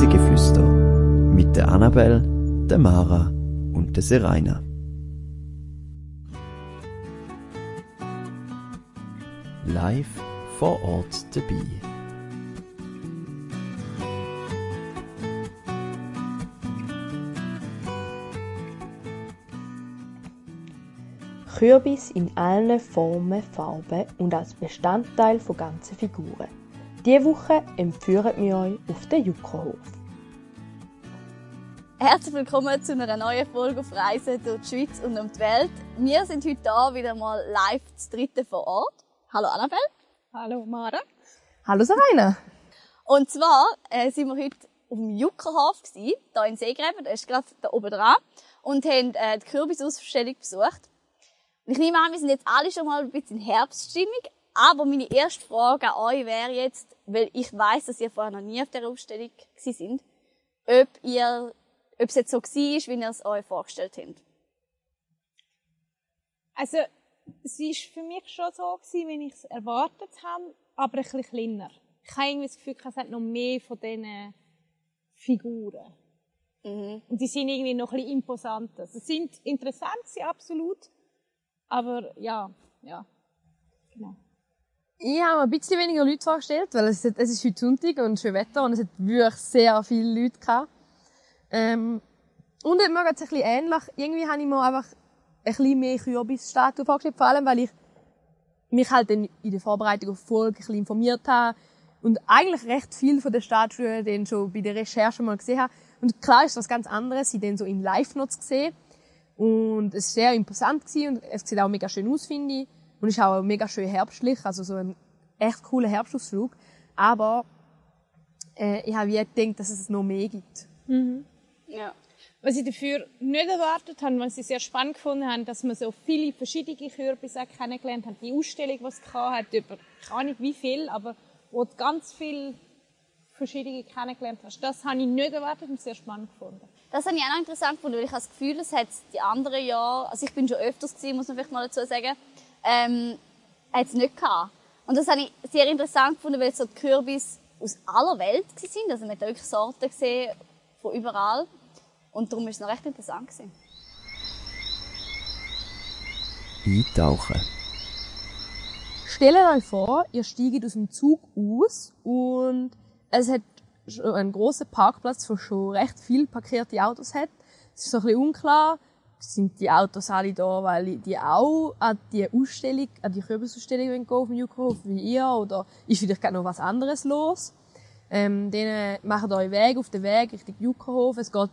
Mäusegeflüster mit der Annabel, der Mara und der Seraina. Live vor Ort dabei. Kürbis in allen Formen, Farben und als Bestandteil von ganzen Figuren. Diese Woche empführen wir euch auf den Juckerhof. Herzlich willkommen zu einer neuen Folge auf Reisen durch die Schweiz und um die Welt. Wir sind heute hier wieder mal live zu dritten vor Ort. Hallo Annabelle. Hallo Mara. Hallo Sarina. Und zwar äh, sind wir heute auf dem Juckerhof gsi, hier in Seegräben, der ist gerade da oben dran, und haben äh, die Kürbisausstellung besucht. Und ich nehme an, wir sind jetzt alle schon mal ein bisschen in Herbststimmung, aber meine erste Frage an euch wäre jetzt, weil ich weiß, dass ihr vorher noch nie auf der Ausstellung gsi sind, ob ihr, ob es jetzt so war, wie ihr es euch vorgestellt habt. Also, es war für mich schon so, gewesen, wie ich es erwartet habe, aber ein bisschen kleiner. Ich habe irgendwie das Gefühl, es hat noch mehr von diesen Figuren. Mhm. Und die sind irgendwie noch ein bisschen imposanter. Sie sind interessant, sie absolut. Aber ja, ja. Genau. Ich habe ein bisschen weniger Leute vorgestellt, weil es, es ist heute Sonntag und schön Wetter und es hat wirklich sehr viele Leute gehabt. Ähm, und mir geht es ein bisschen ähnlich. Irgendwie habe ich mir einfach ein bisschen mehr Kürbisstatue vorgestellt, vor allem, weil ich mich halt dann in der Vorbereitung auf Folge ein bisschen informiert habe und eigentlich recht viel von der Statue dann schon bei der Recherche mal gesehen habe. Und klar ist was ganz anderes, sie dann so in Live-Notes gesehen. Und es war sehr imposant gewesen und es sieht auch mega schön aus, finde ich. Und ist auch mega schön herbstlich, also so ein echt cooler Herbstausflug. Aber äh, ich habe wie gedacht, dass es noch mehr gibt. Ja. Was ich dafür nicht erwartet habe, was ich sehr spannend gefunden habe, dass man so viele verschiedene Kürbisse kennengelernt hat. Die Ausstellung, die es hat, über keine Ahnung wie viel, aber wo du ganz viele verschiedene kennengelernt hast. Das habe ich nicht erwartet und sehr spannend gefunden. Das habe ich auch noch interessant gefunden, weil ich habe das Gefühl, es hat die anderen Jahre, also ich bin schon öfters gewesen, muss man vielleicht mal dazu sagen, ähm, hat es nicht gehabt. Und das habe ich sehr interessant gefunden, weil so die Kürbis aus aller Welt sind. Also man hat wirklich Sorten gesehen von überall. Und darum war es noch recht interessant. Gewesen. Eintauchen. Stellt euch vor, ihr steigt aus dem Zug aus und es hat einen grossen Parkplatz, wo schon recht viel parkierte Autos hat. Es ist so ein bisschen unklar, sind die Autos alle da, weil die auch an die Ausstellung, an die Kürbisausstellung gehen auf dem Juckerhof wie ihr oder ist vielleicht gerade noch was anderes los? Ähm, denen macht euch Weg auf den Weg Richtung Juckerhof. Es geht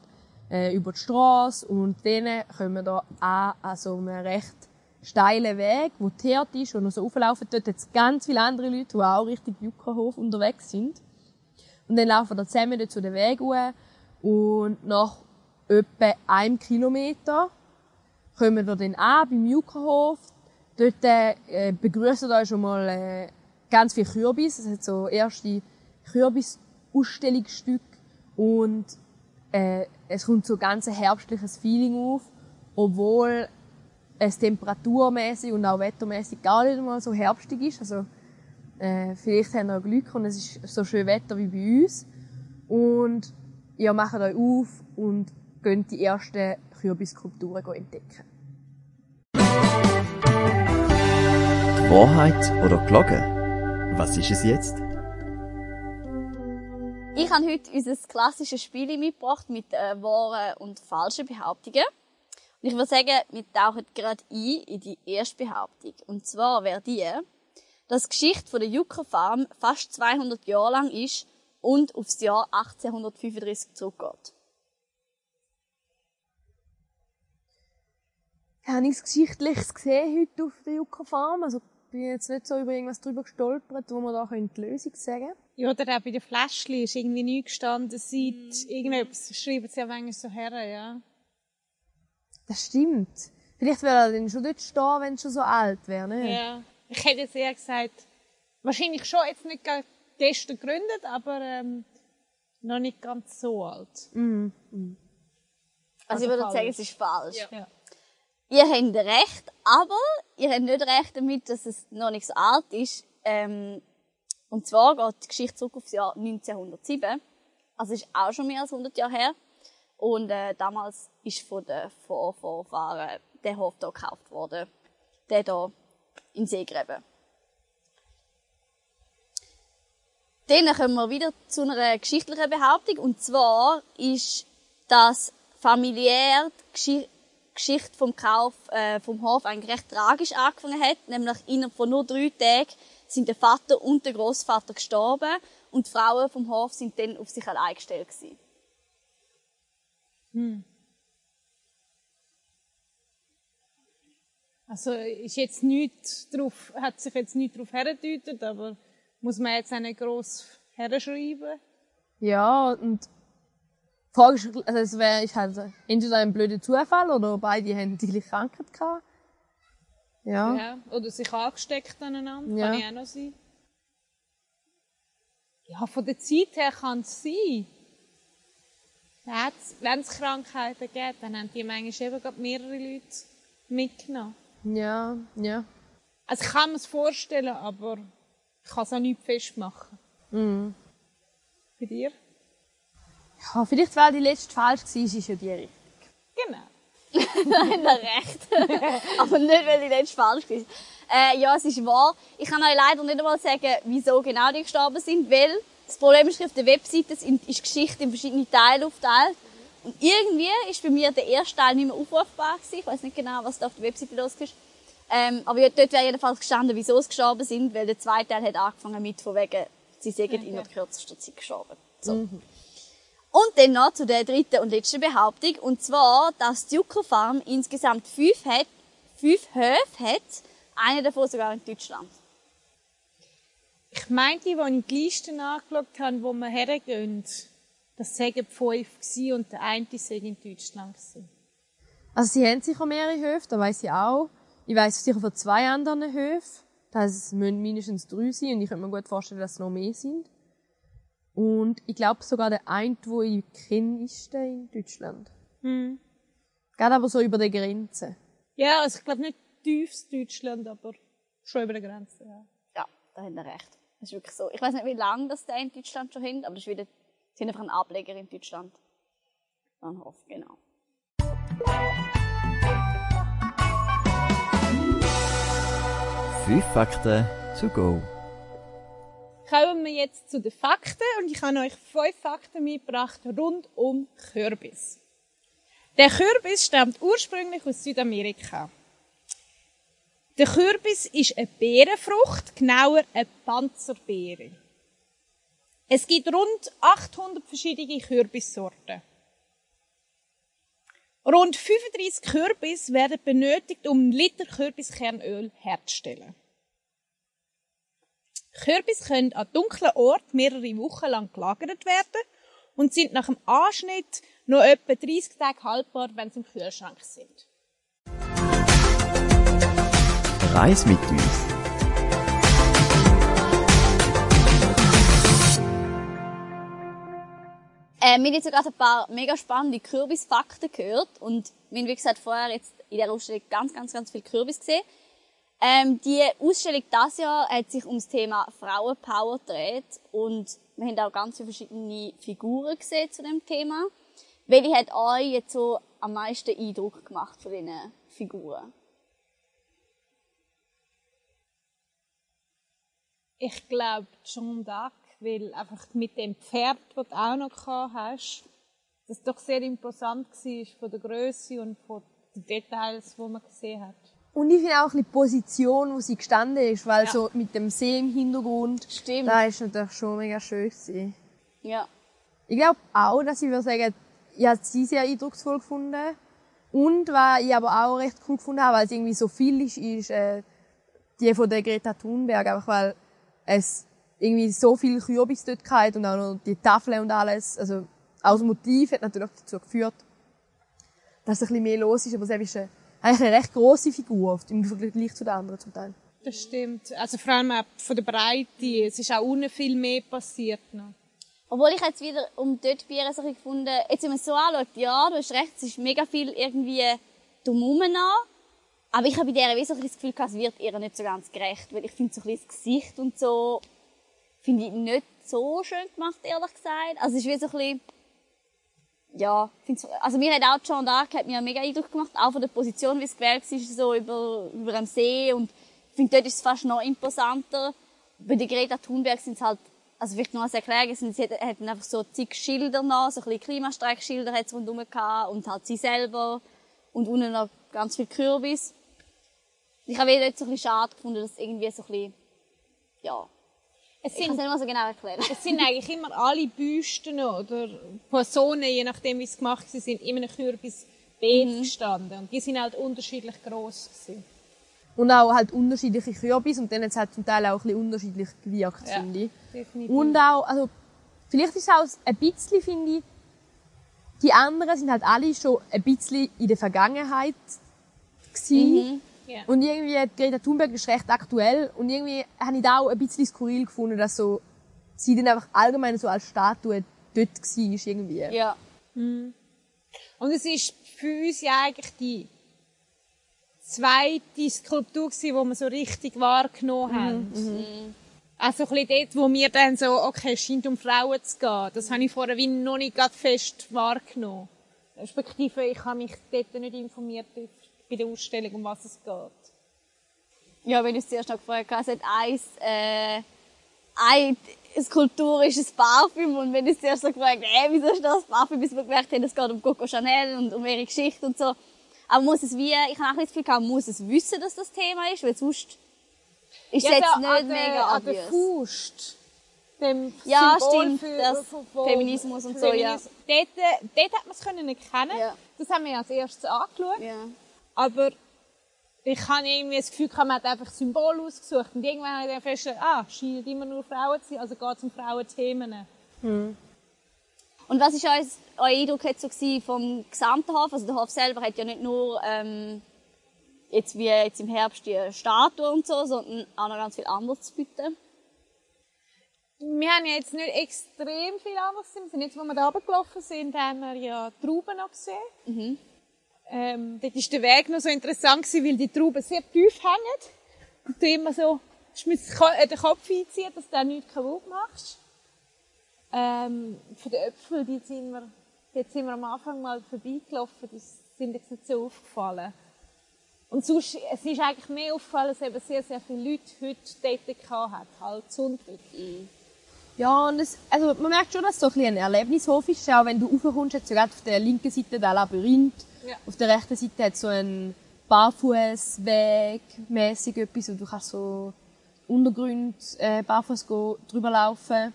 äh, über die Straße und denen kommen da an, an so einem recht steilen Weg, wo teert ist und so auflaufen. Dort es ganz viele andere Leute, die auch Richtung Juckerhof unterwegs sind. Und dann laufen wir zusammen dort zu den Weg hoch und nach etwa einem Kilometer kommen wir dann an beim Juckerhof. Dort äh, begrüßen euch schon mal äh, ganz viele Kürbis. Es hat so erste Kürbis-Ausstellungsstücke und äh, es kommt so ganz ein herbstliches Feeling auf, obwohl es temperaturmäßig und auch wettermäßig gar nicht mal so herbstig ist. Also äh, vielleicht haben wir Glück und es ist so schön Wetter wie bei uns. Und ihr macht euch auf und könnt die ersten Kürbisskulpturen entdecken. Wahrheit oder Glocke? Was ist es jetzt? Ich habe heute unser klassisches Spiel mitgebracht mit äh, wahren und falschen Behauptungen. Und ich würde sagen, wir tauchen gerade ein in die erste Behauptung. Und zwar wäre die, dass die Geschichte von der Jucker Farm fast 200 Jahre lang ist und aufs Jahr 1835 zurückgeht. Habe nichts Geschichtliches gesehen heute auf der Jucker Farm. Also bin jetzt nicht so über irgendwas drüber gestolpert, wo man da die Lösung sagen Ja, oder auch bei den Fläschchen ist irgendwie nie gestanden, seit irgendetwas schreiben sie ja manchmal so her, ja. Das stimmt. Vielleicht wäre er dann schon dort stehen, wenn es schon so alt wäre, ne? Ja. Ich hätte jetzt eher gesagt, wahrscheinlich schon jetzt nicht gestern gegründet, aber ähm, noch nicht ganz so alt. Mhm. Mhm. Also, ich Also würde sagen, falsch. es ist falsch. Ja. Ihr habt recht, aber ihr habt nicht recht damit, dass es noch nicht so alt ist. Ähm, und zwar geht die Geschichte zurück aufs Jahr 1907. Also ist auch schon mehr als 100 Jahre her. Und äh, damals ist von den Vorvorfahren der Hof hier gekauft worden. Der hier in Seegräben. Dann kommen wir wieder zu einer geschichtlichen Behauptung. Und zwar ist, dass familiär die Geschi Geschichte vom Kauf äh, vom Hof eigentlich recht tragisch angefangen hat. Nämlich innerhalb von nur drei Tagen sind der Vater und der Großvater gestorben und die Frauen vom Hof sind dann auf sich allein gestellt gewesen. Also ist jetzt nicht drauf, hat sich jetzt nicht darauf hergedeutet, aber muss man jetzt auch nicht gross herschreiben? Ja, und ist, also es wäre ist halt entweder ein blöder Zufall oder beide haben die gleiche Krankheit gehabt. Ja. Ja. Oder sich angesteckt aneinander, Ja. kann ja auch noch sein. Ja, von der Zeit her kann es sein. Wenn es Krankheiten gibt, dann haben die manchmal eben gerade mehrere Leute mitgenommen. Ja, ja. Also ich kann mir es vorstellen, aber ich kann es auch nicht festmachen. Mhm. Bei dir? Ja, vielleicht, weil die letzte falsch war, ist ja die richtig. Genau. Da haben wir recht. Aber nicht, weil die letzte falsch ist. Äh, ja, es ist wahr. Ich kann euch leider nicht einmal sagen, wieso genau die gestorben sind, weil das Problem ist, auf der Webseite sind- ist die Geschichte in verschiedene Teile aufgeteilt. Und irgendwie ist bei mir der erste Teil nicht mehr aufrufbar gewesen. Ich weiß nicht genau, was da auf der Webseite los ist. Ähm, aber dort wäre jedenfalls gestanden, wieso sie gestorben sind, weil der zweite Teil hat angefangen mit von wegen, sie sind innerhalb kürzester Zeit gestorben. So. Und dann noch zu der dritten und letzten Behauptung. Und zwar, dass die Jucker Farm insgesamt fünf, hat, fünf Höfe hat. Eine davon sogar in Deutschland. Ich meinte, als ich die Liste angeschaut habe, wo wir hergehen, das waren fünf gewesen und der eine sei in Deutschland. gewesen. Also sie haben sicher mehrere Höfe, das weiss ich auch. Ich weiss sicher von zwei anderen Höfen. Das heisst, es müssen mindestens drei sein und ich könnte mir gut vorstellen, dass es noch mehr sind. Und ich glaube sogar der eine, den ich kenne, ist der in Deutschland. Hm. Geht aber so über die Grenze. Ja, also ich glaube nicht tiefst Deutschland, aber schon über der Grenze. Ja. Ja, da haben ihr recht. Das ist wirklich so. Ich weiß nicht, wie lange das der in Deutschland schon haben, aber das ist wieder, sie haben einfach einen Ableger in Deutschland. Bahnhof, genau. Fünf Fakten to go. Kommen wir jetzt zu den Fakten und ich habe euch fünf Fakten mitgebracht rund um Kürbis. Der Kürbis stammt ursprünglich aus Südamerika. Der Kürbis ist eine Beerenfrucht, genauer eine Panzerbeere. Es gibt rund 800 verschiedene Kürbissorten. Rund 35 Kürbis werden benötigt, um einen Liter Kürbiskernöl herzustellen. Kürbis können an dunklen Orten mehrere Wochen lang gelagert werden und sind nach dem Anschnitt noch etwa 30 Tage haltbar, wenn sie im Kühlschrank sind. Reis mit uns. Äh, wir haben jetzt sogar ein paar mega spannende Kürbisfakten gehört und wir haben, wie gesagt, vorher jetzt in der Ausstellung ganz, ganz, ganz viel Kürbis gesehen. Ähm, die Ausstellung das Jahr hat sich um das Thema Frauenpower gedreht und wir haben auch ganz viele verschiedene Figuren gesehen zu dem Thema. Welche hat euch jetzt so am meisten Eindruck gemacht von diesen Figuren? Ich glaube John Duck, weil einfach mit dem Pferd, das du auch noch gehabt hast, das doch sehr imposant war von der Größe und von den Details, die man gesehen hat. Und ich finde auch die Position, wo sie gestanden ist, weil Ja. so mit dem See im Hintergrund, Stimmt. da ist natürlich schon mega schön gewesen. Ja. Ich glaube auch, dass ich würde sagen, ich habe sie sehr eindrucksvoll gefunden. Und was ich aber auch recht cool gefunden habe, weil es irgendwie so viel ist, ist äh, die von der Greta Thunberg, einfach weil es irgendwie so viel Kürbis dort gehabt und auch noch die Tafel und alles. Also auch das Motiv hat natürlich dazu geführt, dass ein bisschen mehr los ist, aber selbst ist eine, eigentlich eine recht grosse Figur oft im Vergleich zu den anderen zum Teil. Das stimmt. Also vor allem auch von der Breite. Es ist auch unten viel mehr passiert noch. Obwohl ich jetzt wieder um dort bei ihr so gefunden, jetzt wenn man es so anschaut, ja, du hast recht, es ist mega viel irgendwie drumherum noch. Aber ich habe bei der wie so ein das Gefühl gehabt, es wird ihr nicht so ganz gerecht, weil ich finde so ein das Gesicht und so, finde ich nicht so schön gemacht, ehrlich gesagt. Also es ist wie so ein bisschen, ja, find's, also mir hat auch John Dark hat mir mega Eindruck gemacht, auch von der Position, wie es gewählt ist, so über, über einem See und ich finde, dort ist es fast noch imposanter. Bei der Greta Thunberg sind es halt, also vielleicht noch als Erklärung, sind, sie hatten einfach so zig Schilder noch, so ein bisschen Klimastreikschilder hat es rundherum gehabt und halt sie selber und unten noch ganz viel Kürbis. Ich habe dort so ein bisschen schade gefunden, dass irgendwie so ein bisschen, ja, Es ich kann es sind, nicht mal so genau erklären. es sind eigentlich immer alle Büsten oder Personen, je nachdem wie sie gemacht sie sind, in einem Kürbisbeet gestanden. Und die sind halt unterschiedlich gross gewesen. Und auch halt unterschiedliche Kürbis und dann hat es halt zum Teil auch ein bisschen unterschiedlich gewirkt, Ja. finde ich. Definitiv. Und auch, also, vielleicht ist es auch ein bisschen, finde ich, die anderen sind halt alle schon ein bisschen in der Vergangenheit gewesen. Ja. Und irgendwie, die Greta Thunberg ist recht aktuell und irgendwie habe ich da auch ein bisschen skurril gefunden, dass so, sie dann einfach allgemein so als Statue dort war, irgendwie. Ja. Und es ist für uns ja eigentlich die zweite Skulptur gewesen, wo wir so richtig wahrgenommen haben. Also ein bisschen dort, wo wir dann so, okay, es scheint um Frauen zu gehen. Das habe ich vorher wie noch nicht gerade fest wahrgenommen. Respektive, ich habe mich dort nicht informiert bei der Ausstellung, um was es geht. Ja, wenn ich es zuerst noch gefragt habe, es hat eins, äh, eine Skulptur ist ein Parfüm und wenn ich es zuerst so gefragt habe, äh, wieso ist das Parfüm, bis wir gemerkt haben, es geht um Coco Chanel und um ihre Geschichte und so. Aber muss es wie, ich habe auch das Gefühl gehabt, muss es wissen, dass das Thema ist, weil sonst ist es jetzt nicht an mega der, an der obvious. Faust, dem Ja, Symbol stimmt, für, das für- für- Feminismus und so, ja. Feminismus. Dort, dort hat man es können erkennen. Ja. Das haben wir ja als erstes angeschaut. Ja. Aber ich habe irgendwie das Gefühl, man hat einfach Symbol ausgesucht. Und irgendwann habe ich dann festgestellt, ah, scheinen immer nur Frauen zu sein, also geht es um Frauenthemen. Und was ist euer, Eindruck jetzt so vom gesamten Hof? Also der Hof selber hat ja nicht nur ähm, jetzt wie jetzt im Herbst die Statue und so, sondern auch noch ganz viel anderes zu bieten. Wir haben ja jetzt nicht extrem viel anderes gesehen. Wir sind jetzt, wo wir da runtergelaufen sind, haben wir ja Trauben noch gesehen. Ähm, dort war der Weg noch so interessant, gewesen, weil die Trauben sehr tief hängen. Und du immer so äh, den Kopf einziehen, dass du da nichts kaputt machst. Ähm, von den Äpfeln, die sind wir, dort sind wir am Anfang mal vorbeigelaufen, die sind jetzt nicht so aufgefallen. Und sonst, es ist eigentlich mehr aufgefallen, dass eben sehr, sehr viele Leute heute dort gehabt halt Sonntag. Ja, und es, also man merkt schon, dass es so ein, bisschen ein Erlebnishof ist, auch wenn du raufkommst, jetzt sogar auf der linken Seite der Labyrinth, Ja. auf der rechten Seite hat so ein Barfußweg mäßig etwas, und du kannst so Untergrund äh, barfuß drüber laufen.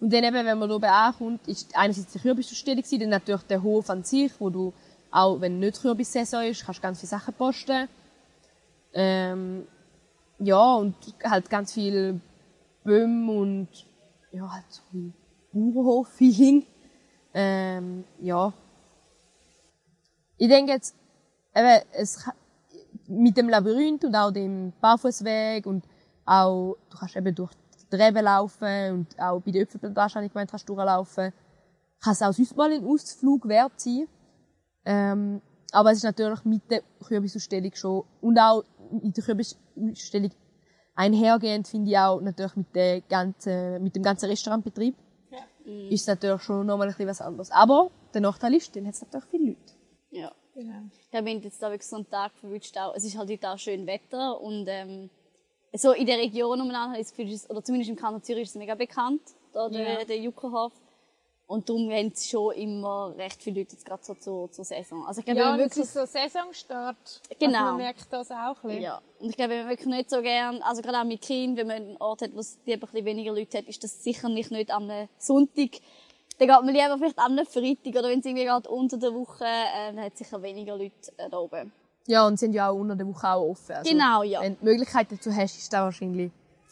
Und dann eben, wenn man da oben ankommt, ist einerseits die Kürbisausstellung gewesen, dann natürlich der Hof an sich, wo du auch, wenn nicht Kürbissaison ist, kannst du ganz viele Sachen posten. Ähm, ja, und halt ganz viel Bäume und ja, halt so ein Bauernhof-Feeling. Ähm, ja. Ich denke jetzt, eben, es, mit dem Labyrinth und auch dem Barfußweg und auch, du kannst eben durch die Reben laufen und auch bei der Äpfelplantage, habe ich gemeint, kannst du durchlaufen. Kann es auch sonst mal ein Ausflug wert sein. Ähm, aber es ist natürlich mit der Kürbisausstellung schon, und auch mit der Kürbisausstellung einhergehend finde ich auch natürlich mit, der ganzen, mit dem ganzen Restaurantbetrieb. Ist es natürlich schon nochmal ein bisschen was anderes. Aber der Nachteil ist, dann hat es natürlich viele Leute. Ja. Genau. Da bin ich jetzt da wirklich so einen Tag verwünscht auch. Es ist halt heute auch schön Wetter und ähm, so in der Region umeinander ist, oder zumindest im Kanton Zürich ist es mega bekannt, da der, Ja. der Juckerhof. Und darum haben sie schon immer recht viele Leute jetzt gerade so zur, zur Saison. Also ich glaube, Ja, wenn man es wirklich ist so Saisonstart. Genau. Also man merkt das auch ein bisschen. Ja, und ich glaube, wenn man wirklich nicht so gern, also gerade auch mit Kind, wenn man einen Ort hat, wo es lieber ein bisschen weniger Leute hat, ist das sicher nicht, am Sonntag. Dann geht man lieber vielleicht am Freitag oder wenn es irgendwie gerade unter der Woche, äh, dann hat es sicher weniger Leute äh, da oben. Ja, und sind ja auch unter der Woche auch offen. Also, Genau, ja. Wenn du die Möglichkeit dazu hast, ist das wahrscheinlich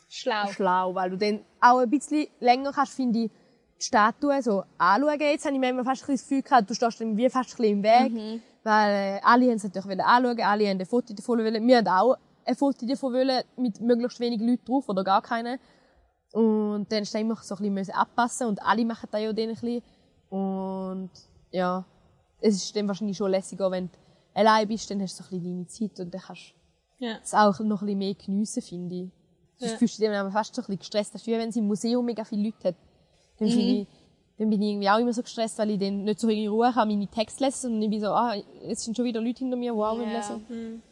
Schlau. schlau, weil du dann auch ein bisschen länger kannst, finde ich, Statue so anschauen. Jetzt habe ich manchmal fast ein das Gefühl gehabt, du stehst dann wie fast ein im Weg. Mhm. Weil äh, alle haben es natürlich anschauen, alle haben ein Foto davon wollen. Wir haben auch ein Foto davon wollen, mit möglichst wenig Leuten drauf oder gar keine. Und dann da immer so ein bisschen müssen abpassen und alle machen das ja dann ein bisschen. Und ja, es ist dann wahrscheinlich schon lässiger, wenn du allein bist, dann hast du so ein bisschen deine Zeit und dann kannst du Ja. es auch noch ein bisschen mehr geniessen, finde ich. Sonst fühlst du dich fast so ein bisschen gestresst. Wie wenn es im Museum mega viele Leute hat. Dann, finde ich, dann bin ich irgendwie auch immer so gestresst, weil ich dann nicht so in Ruhe kann meine Texte lesen, sondern ich bin so, ah, jetzt sind schon wieder Leute hinter mir, die auch Ja. lesen.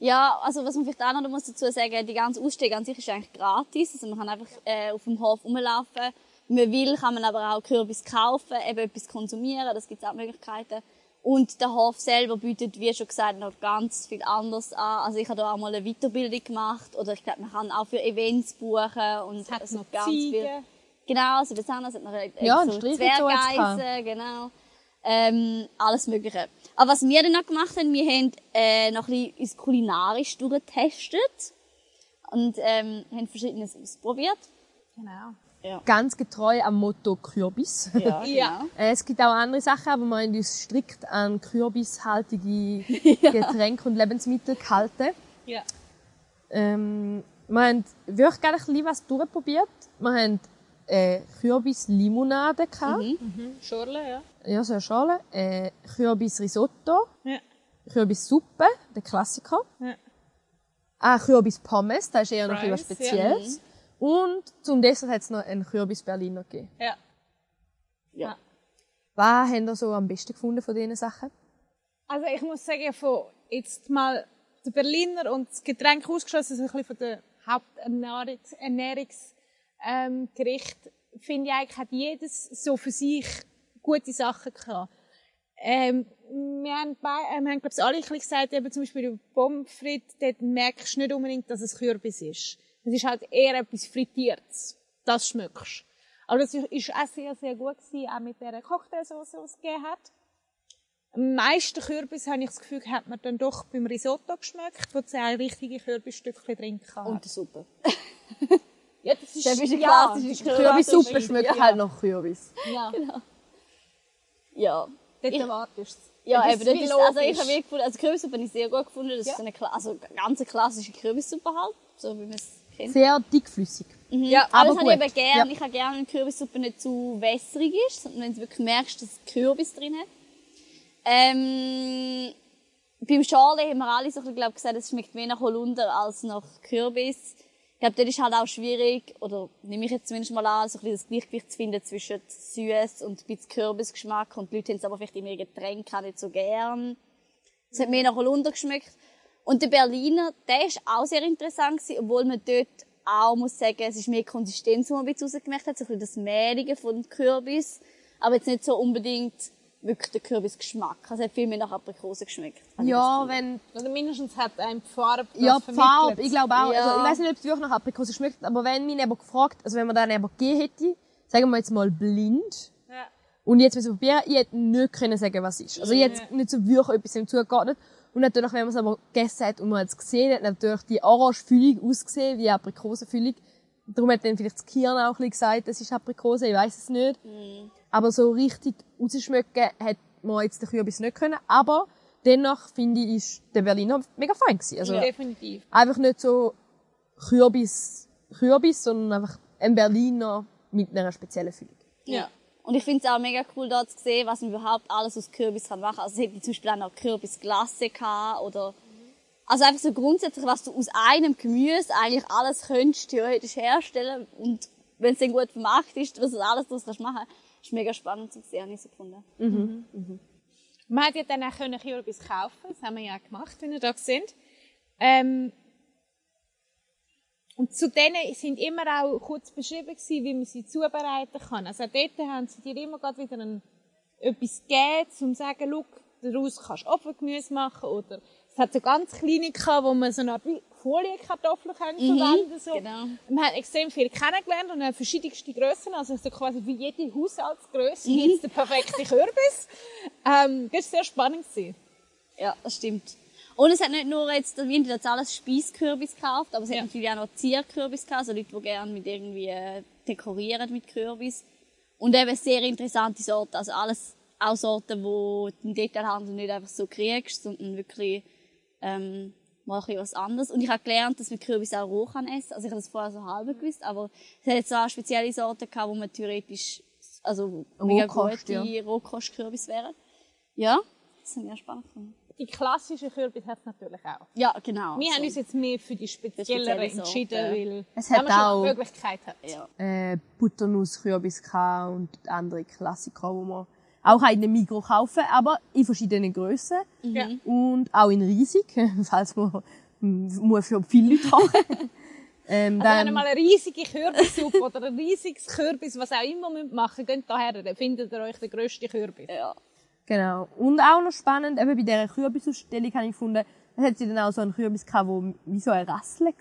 Ja, also was man vielleicht auch noch muss dazu sagen, die ganze Ausstellung an sich ist eigentlich gratis. Also man kann einfach äh, auf dem Hof rumlaufen. Wenn man will, kann man aber auch Kürbis kaufen, eben etwas konsumieren, das gibt es auch Möglichkeiten. Und der Hof selber bietet, wie schon gesagt, noch ganz viel anderes an. Also ich habe da auch mal eine Weiterbildung gemacht oder ich glaube, man kann auch für Events buchen und Es hat noch ganz Ziegen. viel. Genau, also das andere, hat noch äh, Ja, ein so Zwergeisen, genau. Ähm, alles Mögliche. Aber was wir dann noch gemacht haben, wir haben äh, noch ein bisschen uns kulinarisch durchgetestet und ähm, haben Verschiedenes ausprobiert. Genau. Ganz getreu am Motto Kürbis. Ja, Ja. genau. Äh, Es gibt auch andere Sachen, aber wir haben uns strikt an kürbishaltige Getränke und Lebensmittel gehalten. Ja. Ähm, wir haben wirklich gerne ein bisschen was durchprobiert. Wir haben äh, Kürbis-Limonade gehabt. Mhm. Schorle, ja. Ja, so eine Schale. Äh, Kürbis-Risotto. Ja. Kürbissuppe, der Klassiker. Ja. Ah, Kürbis-Pommes, das ist eher noch etwas Spezielles. Und zum Dessert hat es noch einen Kürbis-Berliner gegeben. Ja. Ja. Was habt ihr so am besten gefunden von diesen Sachen? Also ich muss sagen, von jetzt mal der Berliner und das Getränk ausgeschlossen, so ein bisschen von der Haupternährungs Ernährungs ähm, Gericht, finde ich eigentlich, hat jedes so für sich gute Sachen gehabt. Ähm, wir haben, äh, wir haben glaube ich, alle ein bisschen gesagt, eben zum Beispiel bei Pommes frites, dort merkst du nicht unbedingt, dass es Kürbis ist. Es ist halt eher etwas Frittiertes. Das schmeckst Aber das ist ist auch sehr, sehr gut gewesen, auch mit der Cocktailsauce, die es gegeben hat. Am meisten Kürbis, habe ich das Gefühl, hat man dann doch beim Risotto geschmeckt, wo zwei richtige Kürbisstückchen drin hatten. Und Suppe. ja, das ist, Das ist eine ja, klassische das ist Kürbis- Kürbissuppe Kürbissuppe, schmeckt ja. halt nach Kürbis. Ja, Ja. dort erwartest du Ja, Das eben, ist das ist, also ich habe wirklich gefunden, also Kürbissuppe habe ich sehr gut gefunden. Das Ja. ist so eine, Kla- also eine ganz klassische Kürbissuppe halt, so wie man es kennt. Sehr dickflüssig. Mhm. Ja, aber, aber das habe ich eben gern. Ja. Ich habe gerne, wenn die Kürbissuppe nicht zu wässrig ist, sondern wenn du wirklich merkst, dass Kürbis drin hat. Ähm, beim Schale haben wir alle so ein bisschen, glaub, gesagt, es schmeckt mehr nach Holunder als nach Kürbis. Glaube, dort ist halt auch schwierig, oder nehme ich jetzt zumindest mal an, so ein bisschen das Gleichgewicht zu finden zwischen süß und ein bisschen Kürbisgeschmack. Und die Leute haben es aber vielleicht in ihren Getränken auch nicht so gern. Es hat mehr nach Holunder geschmeckt. Und der Berliner, der ist auch sehr interessant gewesen, obwohl man dort auch muss sagen, es ist mehr Konsistenz, die man ein bisschen rausgemerkt hat, so ein bisschen das Mehlige von Kürbis. Aber jetzt nicht so unbedingt wirklich der Kürbisgeschmack. Also es hat viel mehr nach Aprikose geschmeckt. Ja, wenn, Oder mindestens hat einem die Farbe ja, die. Farbe, ich glaube auch. Ja. Also, ich weiß nicht, ob es wirklich nach Aprikose schmeckt, aber wenn mich jemand gefragt, also wenn man dann jemand gegeben hätte, sagen wir jetzt mal blind, Ja. und jetzt müssen wir probieren, ich hätte nicht können sagen, was es ist. Also ich hätte nicht so wirklich etwas dem zugeordnet. Und natürlich, wenn man es aber gegessen hat und man hat es gesehen, hat natürlich die Orange-Füllung ausgesehen, wie Aprikosenfüllung. Darum hat dann vielleicht das Kirn auch ein bisschen gesagt, das ist Aprikose, ich weiß es nicht. Aber so richtig rausschmecken hat man jetzt den Kürbis nicht können. Aber dennoch finde ich, ist der Berliner mega fein gewesen. Also Definitiv. einfach nicht so Kürbis, Kürbis, sondern einfach ein Berliner mit einer speziellen Füllung. Ja. Und ich finde es auch mega cool, dort zu sehen, was man überhaupt alles aus Kürbis kann machen. Also es hätte zum Beispiel auch noch Kürbisglasse gehabt oder also einfach so grundsätzlich, was du aus einem Gemüse eigentlich alles könntest theoretisch herstellen und wenn es dann gut vermacht ist, was du alles daraus kannst machen, ist mega spannend zu sehen, habe ich so gefunden. Man hat ja dann auch können Kürbis kaufen, das haben wir ja auch gemacht, wenn wir da sind. Ähm, und zu denen sind immer auch kurz beschrieben gewesen, wie man sie zubereiten kann. Also auch dort haben sie dir immer gerade wieder ein, etwas gegeben, um zu sagen, schau, daraus kannst du Apfelgemüse machen oder es hat so ganz kleine gehabt, wo man so eine Art Folienkartoffeln können verwenden so. genau. Man hat extrem viel kennengelernt und hat verschiedenste Grössen, also so quasi wie jede Haushaltsgröße jetzt der perfekte Kürbis. Ähm, das war sehr spannend. Gewesen. Ja, das stimmt. Und es hat nicht nur jetzt, wir haben jetzt alles Speiskürbis gekauft, aber es hat Ja. natürlich auch noch Zierkürbis gehabt, also Leute, die gerne mit irgendwie äh, dekorieren mit Kürbis. Und eben sehr interessante Sorten, also alles auch Sorten, die du im Detailhandel nicht einfach so kriegst, sondern wirklich ähm, mal ein bisschen was anderes. Und ich habe gelernt, dass man Kürbis auch roh kann essen. Also ich habe das vorher so halb gewusst, aber es hat jetzt auch spezielle Sorten gehabt, wo man theoretisch, also mega Rohkost, gute ja. Rohkostkürbis wären. Ja, das ich auch spannend gefunden. die klassischen Kürbis hat es natürlich auch. Ja, genau. Wir so. haben uns jetzt mehr für die spezielleren spezielle entschieden, Sorte. weil Es hat man schon auch- die Möglichkeit hat. Ja. äh, Butternuss-Kürbis gehabt und andere Klassiker, die man auch in einem Mikro kaufen, aber in verschiedenen Grössen Ja. und auch in riesig, falls man mm, muss für viele Leute kochen. ähm, Also wenn ihr mal eine riesige Kürbissuppe oder ein riesiges Kürbis, was auch immer müsst machen geht daher, dann findet ihr euch den grössten Kürbis. ja. Genau. Und auch noch spannend, eben bei dieser Kürbisausstellung habe ich gefunden, es hat sie dann auch so einen Kürbis gehabt, der wie so ein Rassel war,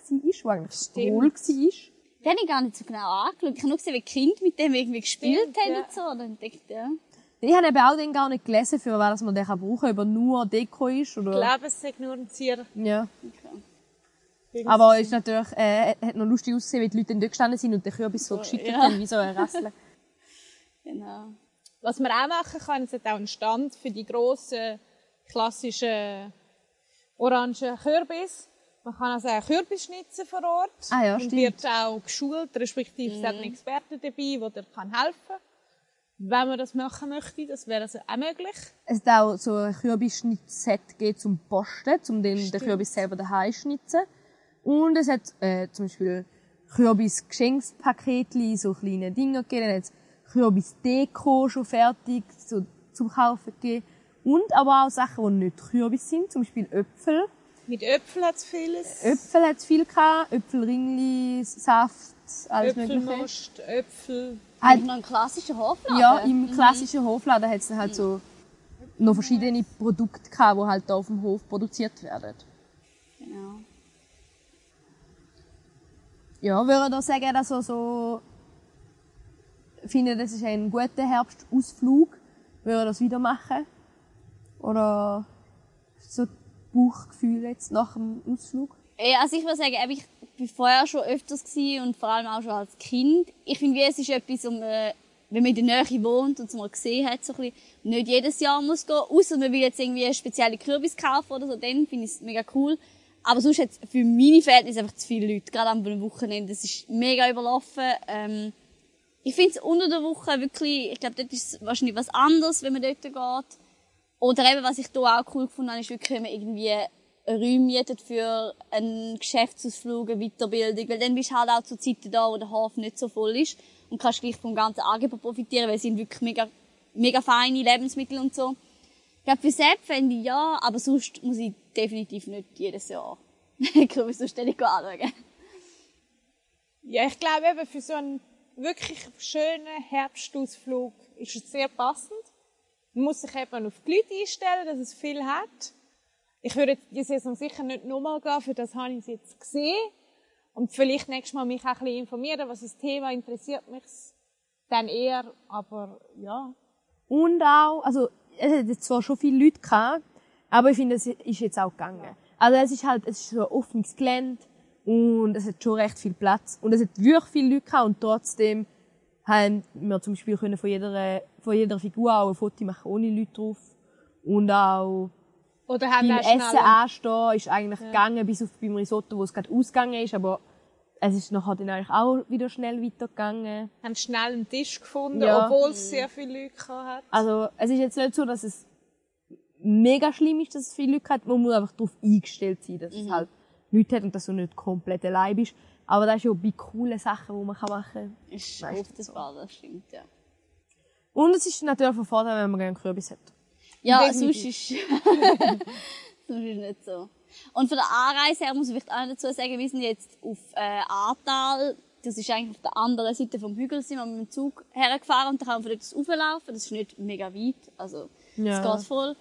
wo eigentlich. Strohl war. Den habe ich gar nicht so genau angeschaut. Ich habe nur gesehen, wie Kinder mit dem irgendwie gespielt Stimmt, haben ja. und so. Und dann dachte ich, ja. Ich habe eben auch den gar nicht gelesen, für was man den brauchen kann, ob er nur Deko ist Ich oder... glaube, es sagt nur ein Zier. Ja. Okay. Aber es ist natürlich, äh, hat noch lustig ausgesehen, wie die Leute dann dort gestanden sind und den Kürbis so geschickt ja. haben, wie so ein Rassel. Genau. Was man auch machen kann, es hat auch einen Stand für die grossen, klassischen orangen Kürbis. Man kann also auch Kürbis schnitzen vor Ort. Ah ja, und stimmt. wird auch geschult, respektive es hat einen Experten dabei, der dir helfen kann. Wenn man das machen möchte, das wäre also auch möglich. Es hat auch so ein Kürbisschnittset gegeben zum Posten, um den, den Kürbis selber daheim zu schnitzen. Und es hat äh, zum Beispiel Kürbis-Geschenkspaketli, so kleine Dinger gegeben. Dann hat es Kürbis-Deko schon fertig so zum Kaufen gegeben. Und aber auch Sachen, die nicht Kürbis sind, zum Beispiel Äpfel. Mit Äpfeln hat es vieles. Äpfel hat es viel gehabt, Äpfelringli, Saft, alles mögliche. Äpfelmost, Äpfel. Halt, Noch ein klassischer Hofladen. ja, im klassischen Hofladen hat es dann halt so noch verschiedene Produkte gehabt, die halt da auf dem Hof produziert werden. Genau. Ja, würde ich sagen, dass ihr so findet, das ist ein guter Herbstausflug. Würde ihr das wieder machen? Oder so Bauchgefühl jetzt nach dem Ausflug? Ja, also ich würde sagen, ich war vorher schon öfters gewesen und vor allem auch schon als Kind. Ich finde, es ist etwas, um, äh, wenn man in der Nähe wohnt und es mal gesehen hat, so ein bisschen, nicht jedes Jahr muss gehen. Außer man will jetzt irgendwie eine spezielle Kürbis kaufen oder so, dann finde ich es mega cool. Aber sonst hat es für meine Verhältnisse einfach zu viele Leute, gerade am Wochenende. Es ist mega überlaufen. Ähm, ich finde es unter der Woche wirklich, ich glaube, dort ist wahrscheinlich was anderes, wenn man dort geht. Oder eben, was ich hier auch cool gefunden habe, ist wirklich, wenn man irgendwie Räume mietet für einen Geschäftsausflug, eine Weiterbildung, weil dann bist du halt auch zu Zeiten da, wo der Hafen nicht so voll ist und kannst gleich vom ganzen Angebot profitieren, weil es sind wirklich mega, mega feine Lebensmittel und so. Ich glaube, für Sepp fände ich ja, aber sonst muss ich definitiv nicht jedes Jahr eine Kürbisausstellung anschauen. Ja, ich glaube eben für so einen wirklich schönen Herbstausflug ist es sehr passend. Man muss sich eben auf die Leute einstellen, dass es viel hat. Ich würde jetzt die Saison sicher nicht nochmal gehen, für das habe ich es jetzt gesehen. Und vielleicht nächstes Mal mich auch ein bisschen informieren, was das Thema interessiert mich dann eher, aber ja. Und auch, also, es hat jetzt zwar schon viele Leute gehabt, aber ich finde, es ist jetzt auch gegangen. Also, es ist halt, es ist so ein offenes Gelände und es hat schon recht viel Platz. Und es hat wirklich viele Leute gehabt und trotzdem haben wir zum Beispiel können von jeder, von jeder Figur auch ein Foto machen ohne Leute drauf. Und auch Oder haben beim auch Essen schnell, anstehen ist eigentlich gegangen, bis auf beim Risotto, wo es gerade ausgegangen ist, aber es ist nachher dann eigentlich auch wieder schnell weitergegangen. haben schnell einen Tisch gefunden, Ja. obwohl es sehr viele Leute hat. Also, es ist jetzt nicht so, dass es mega schlimm ist, dass es viele Leute hat. Man muss einfach darauf eingestellt sein, dass es halt Leute hat und dass du nicht komplett allein bist. Aber das ist ja bei coolen Sachen, die man machen kann. Ist oft das so. Fall, das stimmt, ja. Und es ist natürlich von Vorteil, wenn man gerne Kürbis hat. Ja, Definitiv. sonst ist, sonst ist nicht so. Und von der Anreise her muss ich vielleicht auch noch dazu sagen, wir sind jetzt auf äh, Ahrtal. Das ist eigentlich auf der anderen Seite vom Hügel, sind wir mit dem Zug hergefahren und da kann man von dort rauflaufen. Das ist nicht mega weit, also Ja. es geht voll.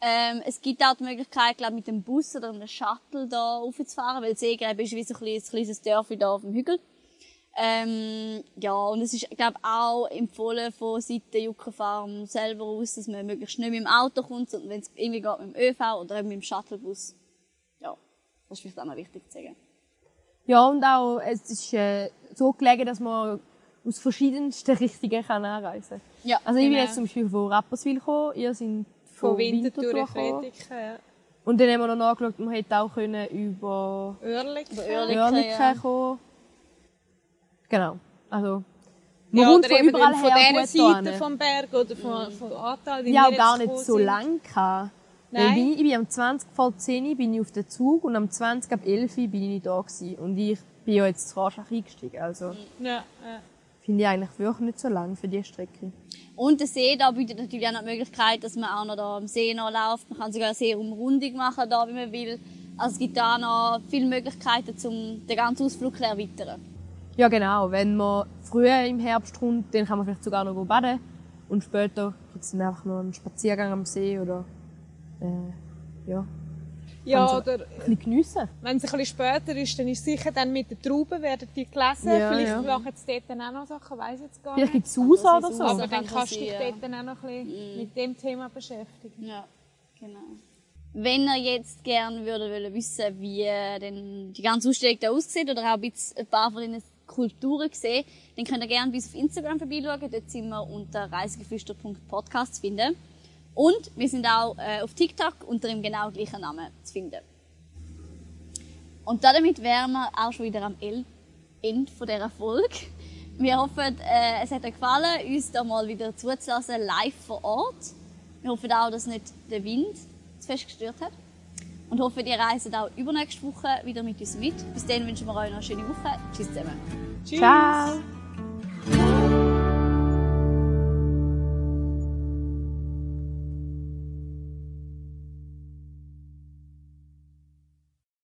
Ähm, es gibt auch die Möglichkeit, glaube mit dem Bus oder einem Shuttle da raufzufahren, weil Seegräben ist wie so ein kleines, kleines Dörfchen da auf dem Hügel. Ähm, ja, und es ist, glaube auch empfohlen von Seiten Juckerfarm selber aus, dass man möglichst nicht mit dem Auto kommt, sondern wenn es irgendwie geht mit dem ÖV oder eben mit dem Shuttlebus. Ja, das ist vielleicht auch noch wichtig zu sagen. Ja, und auch, es ist äh, so gelegen, dass man aus verschiedensten Richtungen kann anreisen kann. Ja, Also ich bin genau. jetzt zum Beispiel von Rapperswil gekommen, ihr seid Von von, Winterthur in gekommen. Ja. Und dann haben wir noch nachgeschaut, man hätte auch können über Oerlikon. Über. Oerlikon ja. kommen. Genau. Also, man Ja, kommt oder von überall von her dieser gut Seite vom Berg oder von, von Ahrtal. wie Ja, wir auch gar nicht so sind. lang gehabt. Weil Nein. ich, ich bin am 20 vor 10 bin ich auf den Zug und am 20 ab 11 bin ich nicht da gewesen. Und ich bin ja jetzt zu Raschach eingestiegen. Also Ja, ja. finde ich eigentlich wirklich nicht so lang für diese Strecke. Und der See da bietet natürlich auch noch die Möglichkeit, dass man auch noch da am See noch läuft. Man kann sogar eine Seerumrundung machen, da, wie man will. Also es gibt da noch viele Möglichkeiten, um den ganzen Ausflug zu erweitern. Ja genau, wenn man früher im Herbst kommt, dann kann man vielleicht sogar noch baden. Und später gibt es dann einfach noch einen Spaziergang am See oder äh, ja, Ja, Also- oder ein bisschen geniessen. wenn es ein bisschen später ist, dann ist sicher dann mit den Trauben werden die gelesen. Ja, Vielleicht ja. machen sie dort dann auch noch Sachen, weiss ich jetzt gar Vielleicht nicht. gibt es oder so. Aber dann kann kannst du dich dort dann auch noch ein bisschen mit dem Thema beschäftigen. Ja, genau. Wenn ihr jetzt gerne würdet wissen, wie äh, denn die ganze Ausstellung da aussieht oder auch ein, bisschen ein paar von den Kulturen sehen, dann könnt ihr gerne bei uns auf Instagram vorbeischauen. Dort sind wir unter reisegeflüster.podcast zu finden. Und wir sind auch äh, auf TikTok unter dem genau gleichen Namen zu finden. Und damit wären wir auch schon wieder am Ende von dieser Folge. Wir hoffen, äh, es hat euch gefallen, uns da mal wieder zuzulassen, live vor Ort. Wir hoffen auch, dass nicht der Wind zu fest gestört hat. Und hoffen, ihr reist auch übernächste Woche wieder mit uns mit. Bis dann wünschen wir euch noch eine schöne Woche. Tschüss zusammen. Tschüss. Ciao!